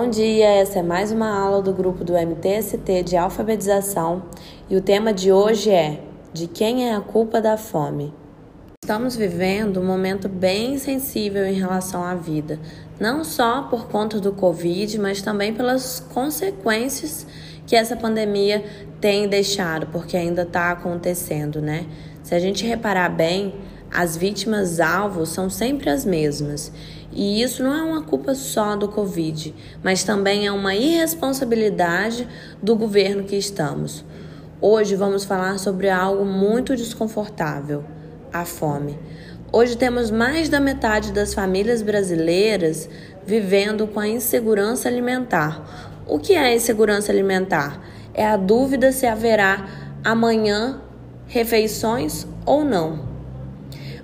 Bom dia, essa é mais uma aula do grupo do MTST de alfabetização e o tema de hoje é De quem é a culpa da fome? Estamos vivendo um momento bem sensível em relação à vida, não só por conta do Covid, mas também pelas consequências que essa pandemia tem deixado, porque ainda está acontecendo, né? Se a gente reparar bem, as vítimas alvos são sempre as mesmas. E isso não é uma culpa só do Covid, mas também é uma irresponsabilidade do governo que estamos. Hoje vamos falar sobre algo muito desconfortável: a fome. Hoje temos mais da metade das famílias brasileiras vivendo com a insegurança alimentar. O que é insegurança alimentar? É a dúvida se haverá amanhã refeições ou não.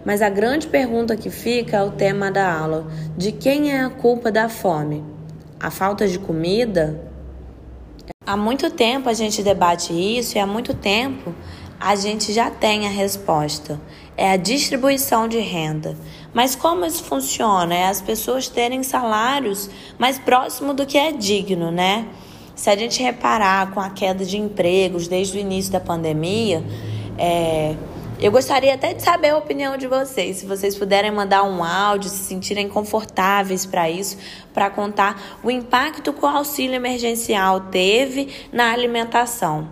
Mas a grande pergunta que fica é o tema da aula: de quem é a culpa da fome? A falta de comida? Há muito tempo a gente debate isso e há muito tempo a gente já tem a resposta. É a distribuição de renda. Mas como isso funciona? É as pessoas terem salários mais próximo do que é digno, né? Se a gente reparar com a queda de empregos desde o início da pandemia, é, eu gostaria até de saber a opinião de vocês, se vocês puderem mandar um áudio, se sentirem confortáveis para isso, para contar o impacto que o auxílio emergencial teve na alimentação.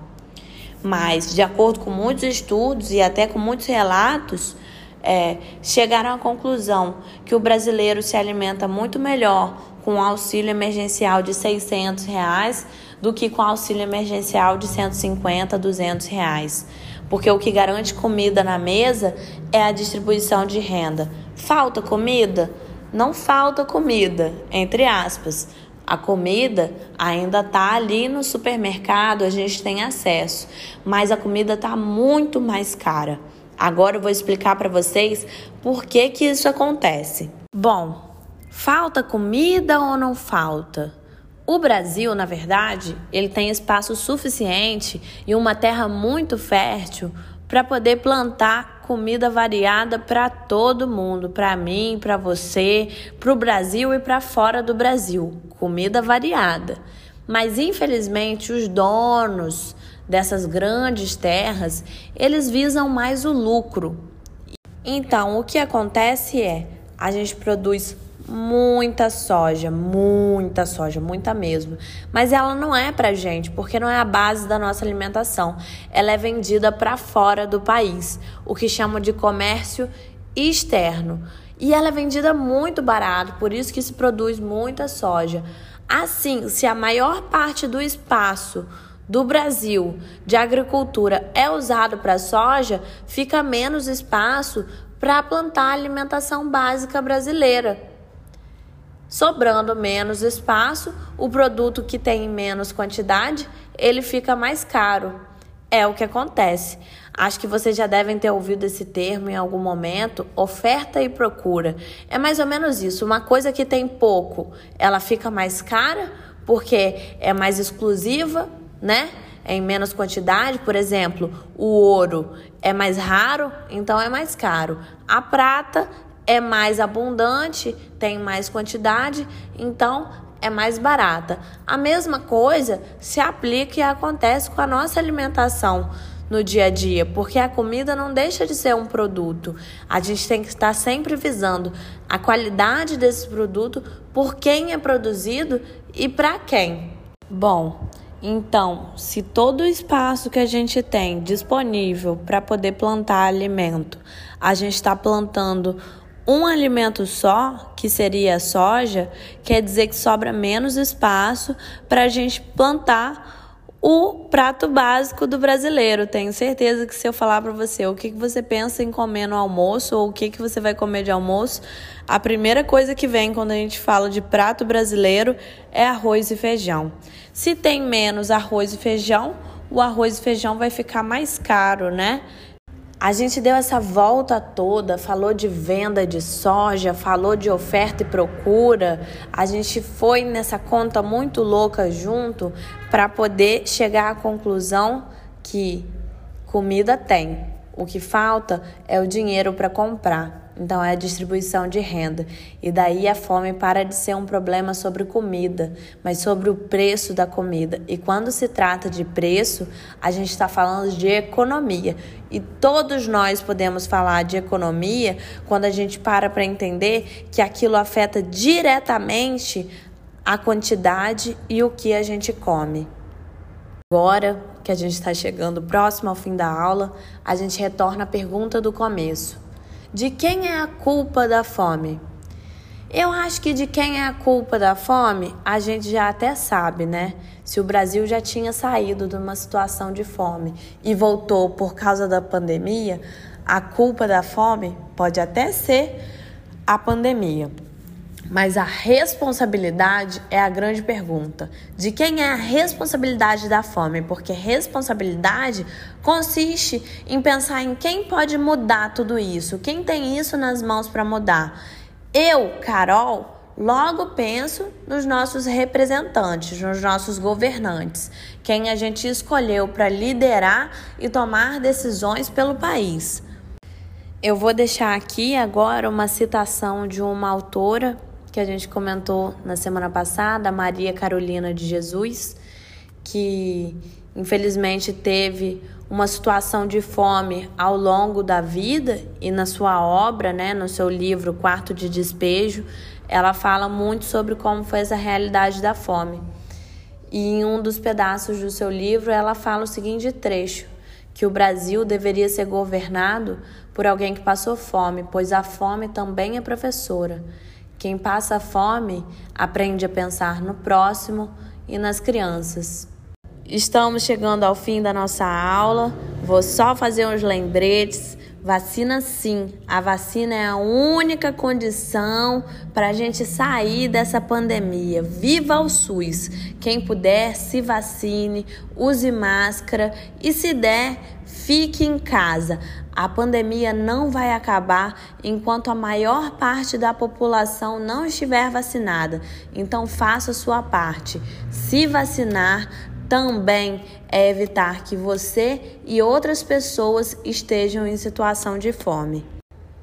Mas, de acordo com muitos estudos e até com muitos relatos, é, chegaram à conclusão que o brasileiro se alimenta muito melhor com o auxílio emergencial de 600 reais do que com auxílio emergencial de 150, 200 reais porque o que garante comida na mesa é a distribuição de renda. Falta comida? Não falta comida, entre aspas. A comida ainda está ali no supermercado, a gente tem acesso, mas a comida está muito mais cara. Agora eu vou explicar para vocês por que, que isso acontece. Bom, falta comida ou não falta? O Brasil, na verdade, ele tem espaço suficiente e uma terra muito fértil para poder plantar comida variada para todo mundo, para mim, para você, para o Brasil e para fora do Brasil, comida variada. Mas infelizmente os donos dessas grandes terras, eles visam mais o lucro. Então, o que acontece é, a gente produz muita soja, muita soja, muita mesmo. Mas ela não é pra gente, porque não é a base da nossa alimentação. Ela é vendida para fora do país, o que chamam de comércio externo. E ela é vendida muito barato, por isso que se produz muita soja. Assim, se a maior parte do espaço do Brasil de agricultura é usado para soja, fica menos espaço para plantar a alimentação básica brasileira sobrando menos espaço, o produto que tem menos quantidade, ele fica mais caro. É o que acontece. Acho que vocês já devem ter ouvido esse termo em algum momento, oferta e procura. É mais ou menos isso. Uma coisa que tem pouco, ela fica mais cara porque é mais exclusiva, né? em menos quantidade, por exemplo, o ouro é mais raro, então é mais caro. A prata é mais abundante, tem mais quantidade, então é mais barata. A mesma coisa se aplica e acontece com a nossa alimentação no dia a dia, porque a comida não deixa de ser um produto. A gente tem que estar sempre visando a qualidade desse produto, por quem é produzido e para quem. Bom, então, se todo o espaço que a gente tem disponível para poder plantar alimento, a gente está plantando um alimento só, que seria a soja, quer dizer que sobra menos espaço para a gente plantar o prato básico do brasileiro. Tenho certeza que se eu falar para você o que, que você pensa em comer no almoço ou o que, que você vai comer de almoço, a primeira coisa que vem quando a gente fala de prato brasileiro é arroz e feijão. Se tem menos arroz e feijão, o arroz e feijão vai ficar mais caro, né? A gente deu essa volta toda, falou de venda de soja, falou de oferta e procura. A gente foi nessa conta muito louca junto para poder chegar à conclusão que comida tem. O que falta é o dinheiro para comprar. Então é a distribuição de renda. E daí a fome para de ser um problema sobre comida, mas sobre o preço da comida. E quando se trata de preço, a gente está falando de economia. E todos nós podemos falar de economia quando a gente para para entender que aquilo afeta diretamente a quantidade e o que a gente come. Agora que a gente está chegando próximo ao fim da aula, a gente retorna à pergunta do começo: de quem é a culpa da fome? Eu acho que de quem é a culpa da fome, a gente já até sabe, né? Se o Brasil já tinha saído de uma situação de fome e voltou por causa da pandemia, a culpa da fome pode até ser a pandemia. Mas a responsabilidade é a grande pergunta. De quem é a responsabilidade da fome? Porque responsabilidade consiste em pensar em quem pode mudar tudo isso, quem tem isso nas mãos para mudar. Eu, Carol, logo penso nos nossos representantes, nos nossos governantes, quem a gente escolheu para liderar e tomar decisões pelo país. Eu vou deixar aqui agora uma citação de uma autora que a gente comentou na semana passada, a Maria Carolina de Jesus, que infelizmente teve uma situação de fome ao longo da vida e na sua obra, né, no seu livro Quarto de Despejo, ela fala muito sobre como foi essa realidade da fome. E em um dos pedaços do seu livro, ela fala o seguinte trecho: que o Brasil deveria ser governado por alguém que passou fome, pois a fome também é professora. Quem passa fome aprende a pensar no próximo e nas crianças. Estamos chegando ao fim da nossa aula. Vou só fazer uns lembretes. Vacina sim, a vacina é a única condição para a gente sair dessa pandemia. Viva o SUS! Quem puder, se vacine, use máscara e, se der, fique em casa. A pandemia não vai acabar enquanto a maior parte da população não estiver vacinada. Então, faça sua parte. Se vacinar também é evitar que você e outras pessoas estejam em situação de fome.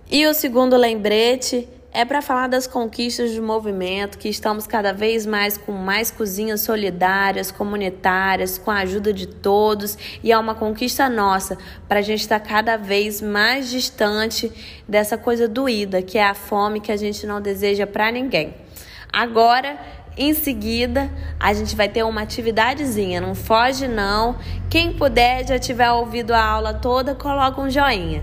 E o segundo lembrete é para falar das conquistas do movimento, que estamos cada vez mais com mais cozinhas solidárias, comunitárias, com a ajuda de todos, e é uma conquista nossa para a gente estar tá cada vez mais distante dessa coisa doída, que é a fome que a gente não deseja para ninguém. Agora, em seguida, a gente vai ter uma atividadezinha, não foge não. Quem puder, já tiver ouvido a aula toda, coloca um joinha.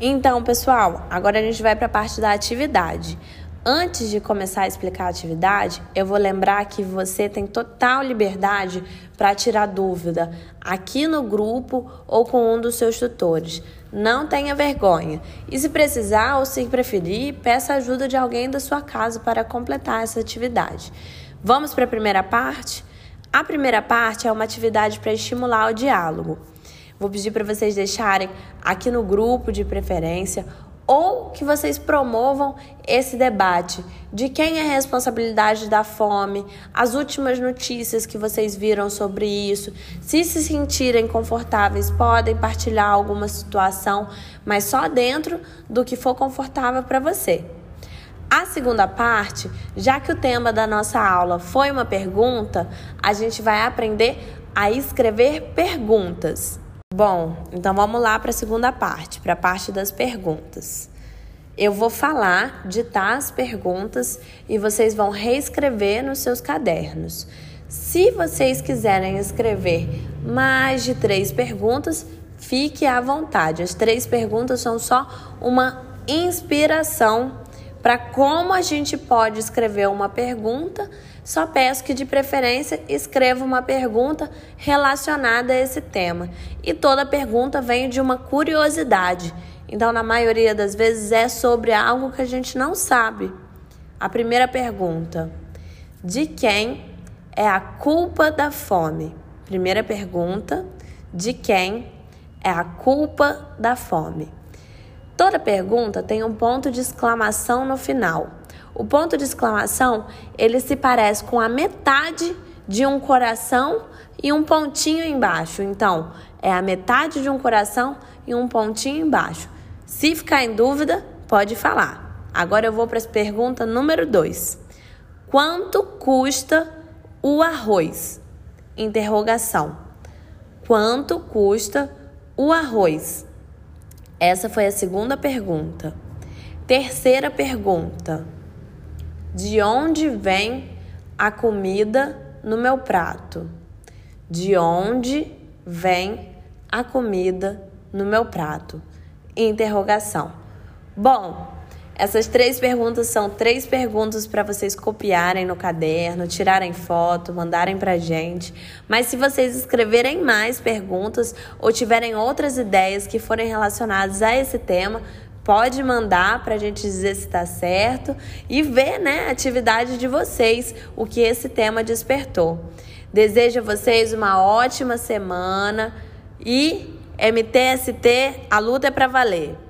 Então, pessoal, agora a gente vai para a parte da atividade. Antes de começar a explicar a atividade, eu vou lembrar que você tem total liberdade para tirar dúvida aqui no grupo ou com um dos seus tutores. Não tenha vergonha. E se precisar ou se preferir, peça ajuda de alguém da sua casa para completar essa atividade. Vamos para a primeira parte? A primeira parte é uma atividade para estimular o diálogo. Vou pedir para vocês deixarem aqui no grupo de preferência ou que vocês promovam esse debate de quem é a responsabilidade da fome, as últimas notícias que vocês viram sobre isso. Se se sentirem confortáveis, podem partilhar alguma situação, mas só dentro do que for confortável para você. A segunda parte, já que o tema da nossa aula foi uma pergunta, a gente vai aprender a escrever perguntas. Bom, então vamos lá para a segunda parte, para a parte das perguntas. Eu vou falar, ditar as perguntas e vocês vão reescrever nos seus cadernos. Se vocês quiserem escrever mais de três perguntas, fique à vontade. As três perguntas são só uma inspiração para como a gente pode escrever uma pergunta só peço que, de preferência, escreva uma pergunta relacionada a esse tema. E toda pergunta vem de uma curiosidade. Então, na maioria das vezes, é sobre algo que a gente não sabe. A primeira pergunta: De quem é a culpa da fome? Primeira pergunta: De quem é a culpa da fome? Toda pergunta tem um ponto de exclamação no final. O ponto de exclamação, ele se parece com a metade de um coração e um pontinho embaixo. Então, é a metade de um coração e um pontinho embaixo. Se ficar em dúvida, pode falar. Agora eu vou para a pergunta número 2. Quanto custa o arroz? Interrogação. Quanto custa o arroz? Essa foi a segunda pergunta. Terceira pergunta: De onde vem a comida no meu prato? De onde vem a comida no meu prato? Interrogação. Bom, essas três perguntas são três perguntas para vocês copiarem no caderno, tirarem foto, mandarem para gente. Mas se vocês escreverem mais perguntas ou tiverem outras ideias que forem relacionadas a esse tema, pode mandar para a gente dizer se está certo e ver né, a atividade de vocês, o que esse tema despertou. Desejo a vocês uma ótima semana e MTST, a luta é para valer.